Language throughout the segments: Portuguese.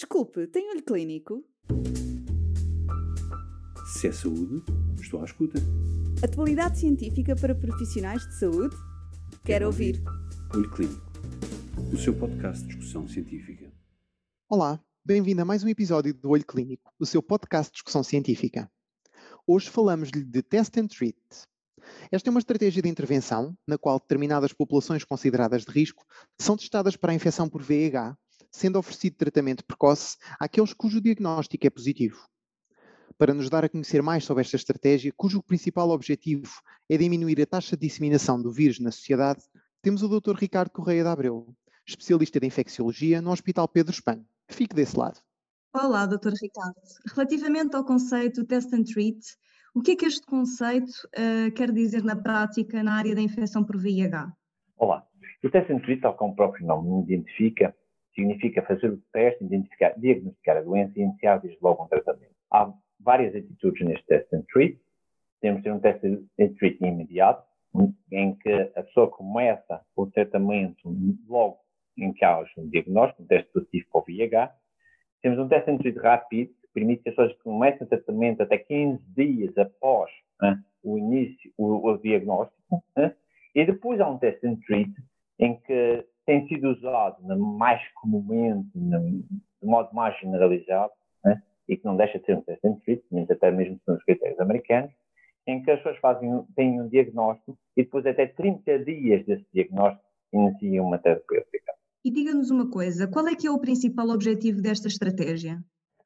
Desculpe, tem olho clínico? Se é saúde, estou à escuta. Atualidade científica para profissionais de saúde? Quero ouvir. Olho Clínico, o seu podcast de discussão científica. Olá, bem-vindo a mais um episódio do Olho Clínico, o seu podcast de discussão científica. Hoje falamos-lhe de Test and Treat. Esta é uma estratégia de intervenção na qual determinadas populações consideradas de risco são testadas para a infecção por VIH sendo oferecido tratamento precoce àqueles cujo diagnóstico é positivo. Para nos dar a conhecer mais sobre esta estratégia, cujo principal objetivo é diminuir a taxa de disseminação do vírus na sociedade, temos o Dr. Ricardo Correia da Abreu, especialista de infecciologia no Hospital Pedro Espanho. Fique desse lado. Olá, Dr. Ricardo. Relativamente ao conceito Test and Treat, o que é que este conceito uh, quer dizer na prática na área da infecção por VIH? Olá. O Test and Treat, tal como o próprio nome indica, significa fazer o teste, identificar, diagnosticar a doença e iniciar desde logo um tratamento. Há várias atitudes neste test and treat. Temos ter um teste and treat imediato, em que a pessoa começa o tratamento logo em que há um diagnóstico, um teste positivo para o VIH. Temos um teste and treat rápido, que permite que as pessoas comecem o tratamento até 15 dias após né, o início, o, o diagnóstico. Né? E depois há um teste and treat em que tem sido usado mais comumente, de modo mais generalizado, né? e que não deixa de ser um test and treatment, até mesmo nos critérios americanos, em que as pessoas fazem, têm um diagnóstico e depois até 30 dias desse diagnóstico iniciam uma terapêutica. E diga-nos uma coisa, qual é que é o principal objetivo desta estratégia?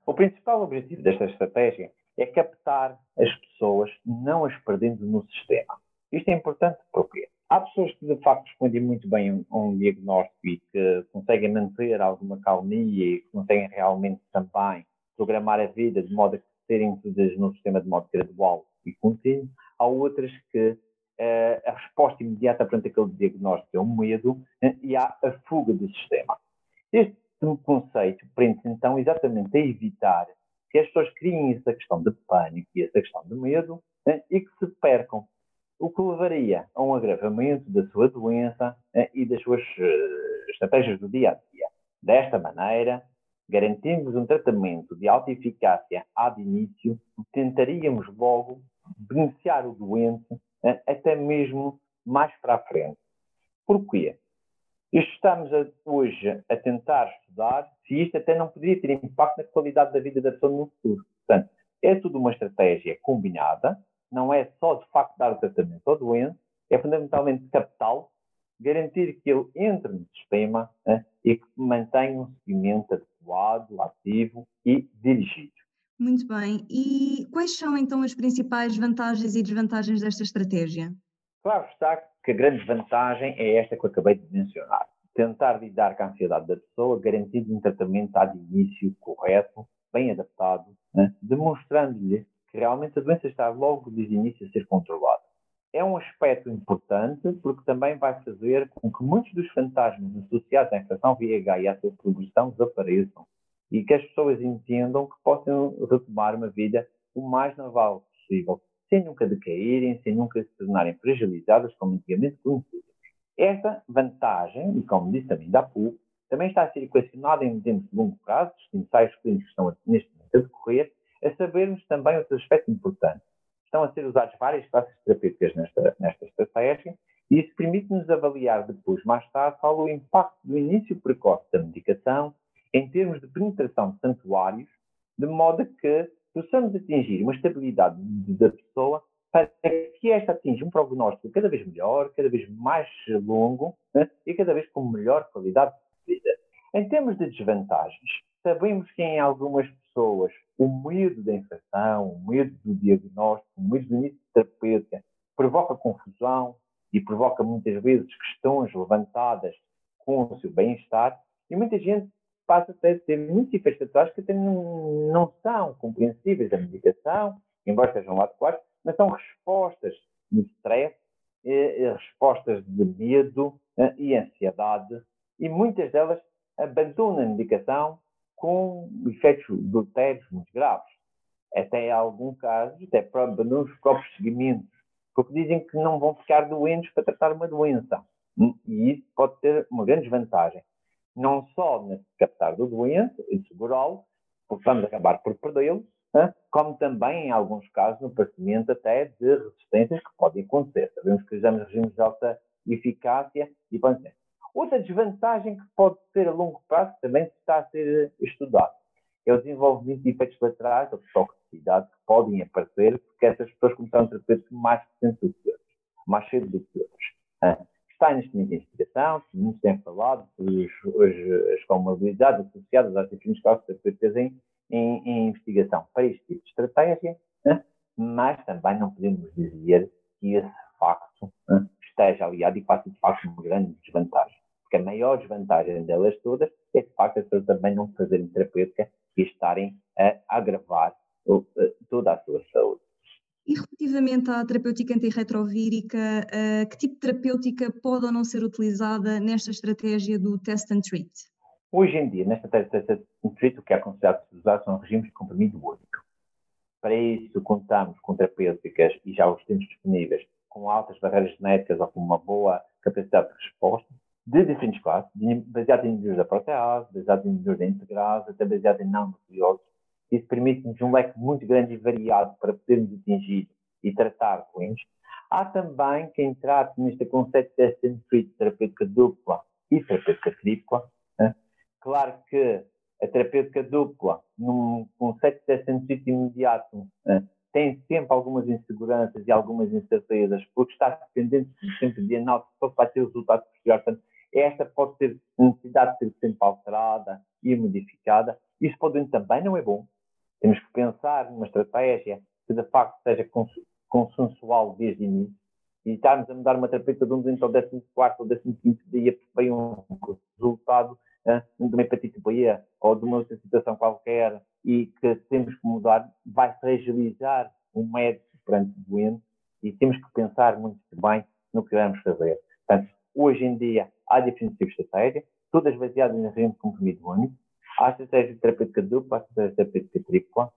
O principal objetivo desta estratégia é captar as pessoas, não as perdendo no sistema. Isto é importante porque Há pessoas que de facto respondem muito bem a um, diagnóstico e que conseguem manter alguma calmia e que conseguem realmente também programar a vida de modo a serem incluídas no sistema de modo gradual e contínuo. Há outras que uh, a resposta imediata perante aquele diagnóstico é o medo uh, e há a fuga do sistema. Este conceito prende-se então exatamente a evitar que as pessoas criem essa questão de pânico e essa questão de medo uh, e que se percam o que levaria a um agravamento da sua doença eh, e das suas eh, estratégias do dia a dia. Desta maneira, garantimos um tratamento de alta eficácia ad início, tentaríamos logo beneficiar o doente eh, até mesmo mais para a frente. Porquê? Estamos a, hoje a tentar estudar se isto até não poderia ter impacto na qualidade da vida da pessoa no futuro. Portanto, é tudo uma estratégia combinada, não é só de facto dar o tratamento ao doente, é fundamentalmente captá-lo, garantir que ele entre no sistema né, e que mantenha um seguimento adequado, ativo e dirigido. Muito bem. E quais são então as principais vantagens e desvantagens desta estratégia? Claro está que a grande vantagem é esta que eu acabei de mencionar. Tentar lidar com a ansiedade da pessoa, garantindo um tratamento de início correto, bem adaptado, né, demonstrando-lhe que realmente a doença está logo desde o início a ser controlada. É um aspecto importante porque também vai fazer com que muitos dos fantasmas associados à infecção VIH e à sua progressão desapareçam e que as pessoas entendam que possam retomar uma vida o mais normal possível, sem nunca decaírem, sem nunca se tornarem fragilizadas como antigamente conhecidas. Esta vantagem, e como disse também da pouco, também está a ser equacionada em termos de longo prazo, os ensaios clínicos estão neste momento a decorrer, é sabermos também outro aspecto importante. Estão a ser usadas várias classes terapêuticas nesta, nesta estratégia e isso permite-nos avaliar depois, mais tarde, qual o impacto do início precoce da medicação em termos de penetração de santuários, de modo que possamos atingir uma estabilidade da pessoa para que esta atinja um prognóstico cada vez melhor, cada vez mais longo né, e cada vez com melhor qualidade de vida. Em termos de desvantagens, sabemos que em algumas pessoas o medo da infecção, o medo do diagnóstico, o medo do início da terapêutica provoca confusão e provoca muitas vezes questões levantadas com o seu bem-estar e muita gente passa a ter efeitos colaterais que até não, são compreensíveis da medicação, embora sejam adequados, mas são respostas de stress, respostas de medo eh, e ansiedade e muitas delas abandonam a medicação com efeitos deletérios muito graves. Até em algum caso, até nos próprios segmentos, porque dizem que não vão ficar doentes para tratar uma doença. E isso pode ter uma grande desvantagem. não só no captar do doente e segurá-lo, porque vamos acabar por perdê-lo, como também, em alguns casos, no parecimento até de resistências que podem acontecer. Sabemos que usamos regimes de alta eficácia e bem, Outra desvantagem que pode ter a longo prazo, também está a ser estudado, é o desenvolvimento de efeitos laterais ou toxicidade que podem aparecer porque essas pessoas começaram a ter mais recente do que outros, mais cedo do que outros. Está neste momento em investigação, muitos têm falado, os, as comorbilidades associadas às diferentes causas terapêuticas em, em, em, investigação para este tipo de estratégia, né? mas também não podemos dizer que esse facto né, esteja aliado e faça de facto uma grande desvantagem. Porque a maior desvantagem delas todas é de facto as pessoas também não fazerem terapêutica e estarem a agravar toda a sua saúde. E relativamente à terapêutica antirretrovírica, uh, que tipo de terapêutica pode ou não ser utilizada nesta estratégia do test and treat? Hoje em dia, nesta test and treat, o que é aconselhado usar são regimes de comprimido único. Para isso, contamos com terapêuticas, e já os temos disponíveis, com altas barreiras genéticas ou com uma boa capacidade de resposta, de diferentes classes, baseado em inibidores da protease, baseado em inibidores da integrase, até baseado em não nucleosos. Isso permite-nos um leque muito grande e variado para podermos atingir e tratar doentes. Há também quem trate neste conceito de test terapêutica dupla e terapêutica tripla. Né? Claro que a terapêutica dupla, num conceito de test imediato, né? tem sempre algumas inseguranças e algumas incertezas, porque está dependente sempre de análise, vai ter resultado posterior. Portanto, pode ter necessidade de ser sempre alterada e modificada. Isso para também não é bom. Temos que pensar numa estratégia que de facto seja consensual desde o início e estarmos a mudar uma terapêutica de um doente ao 14 ou 15 dia vem um resultado uh, de uma hepatite B ou de uma outra situação qualquer e que temos que mudar, vai fragilizar o médico perante o doente e temos que pensar muito bem no que vamos fazer. Portanto, hoje em dia há diferentes tipos todas baseadas em regime de comprimido único. Há estratégia terapêutica dupla, há estratégia terapêutica tripla.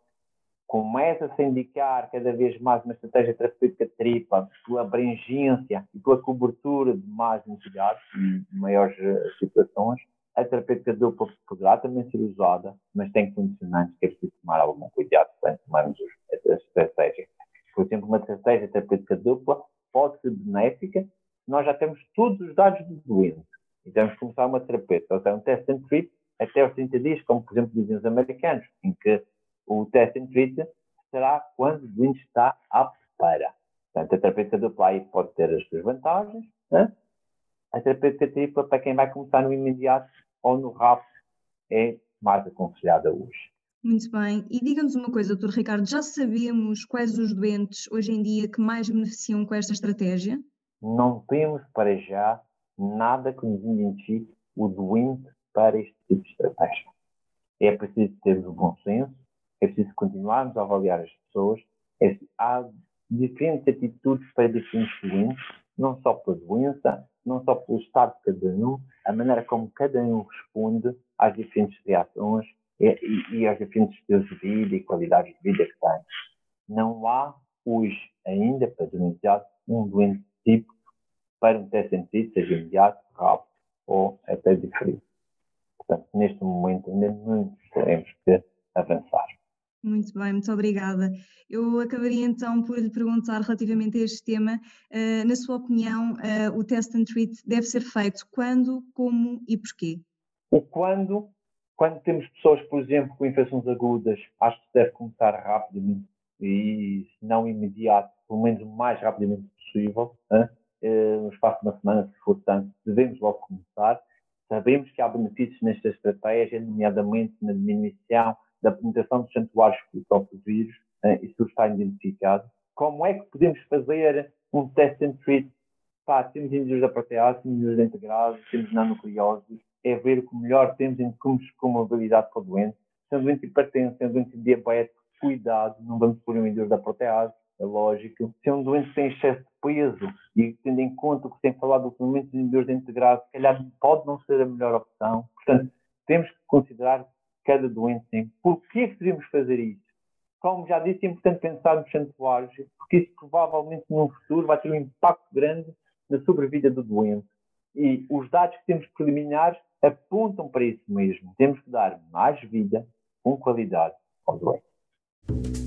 Começa-se a indicar cada vez mais uma estratégia terapêutica tripla pela abrangência e pela cobertura de mais entidades e maiores eh, situações. A terapêutica dupla poderá também ser usada, mas tem condicionantes que é preciso tomar algum cuidado quando tomarmos essa estratégia. Por exemplo, uma estratégia terapêutica dupla pode ser benéfica nós já temos todos os dados do doente. E que começar uma terapêutica, ou seja, um test and treat até aos 30 dias, como por exemplo dizem os americanos, em que o test and treat será quando o doente está apto para. Portanto, a terapêutica dupla aí pode ter as suas vantagens. Né? A terapêutica tripla, para quem vai começar no imediato ou no rápido, é mais aconselhada hoje. Muito bem. E diga-nos uma coisa, Dr. Ricardo, já sabemos quais os doentes hoje em dia que mais beneficiam com esta estratégia? Não temos para já nada que nos identifique o doente para este tipo de estratégia. É preciso termos o bom senso, é preciso continuarmos a avaliar as pessoas, é, há diferentes atitudes para diferentes doentes, não só pela doença, não só pelo estado de cada um, a maneira como cada um responde às diferentes reações e, e, e aos diferentes estilos de vida e qualidades de vida que tem. Não há hoje ainda padronizado um doente tipo para um teste sentido, seja imediato, rápido ou até diferido. Portanto, neste momento ainda muito teremos que avançar. Muito bem, muito obrigada. Eu acabaria então por lhe perguntar relativamente a este tema, uh, na sua opinião, uh, o test and treat deve ser feito quando, como e porquê? O quando, quando temos pessoas, por exemplo, com infecções agudas, acho que deve começar rapidamente e, se não imediato, pelo menos o mais rapidamente possível? Eh, no espaço de uma semana, se for tanto, devemos logo começar. Sabemos que há benefícios nesta estratégia, nomeadamente na diminuição da penetração dos santuários com o próprio vírus, eh, isso está identificado. Como é que podemos fazer um test and treat? Pá, temos índices da protease, temos índices integrados, temos nanonucleoses, é ver o que melhor temos em comorbidade com o doente. Sendo doente hipertenso, sendo doente diabético, cuidado, não vamos pôr um índice da protease, é lógico. Se é um doente tem excesso de peso e tendo em conta o que tem falado ultimamente dos inibidores integrados, se calhar pode não ser a melhor opção. Portanto, temos que considerar cada doente tem. Por que devemos fazer isso? Como já disse, é importante pensar nos santuários, porque isso provavelmente no futuro vai ter um impacto grande na sobrevida do doente. E os dados que temos preliminares apontam para isso mesmo. Temos que dar mais vida com qualidade ao doente.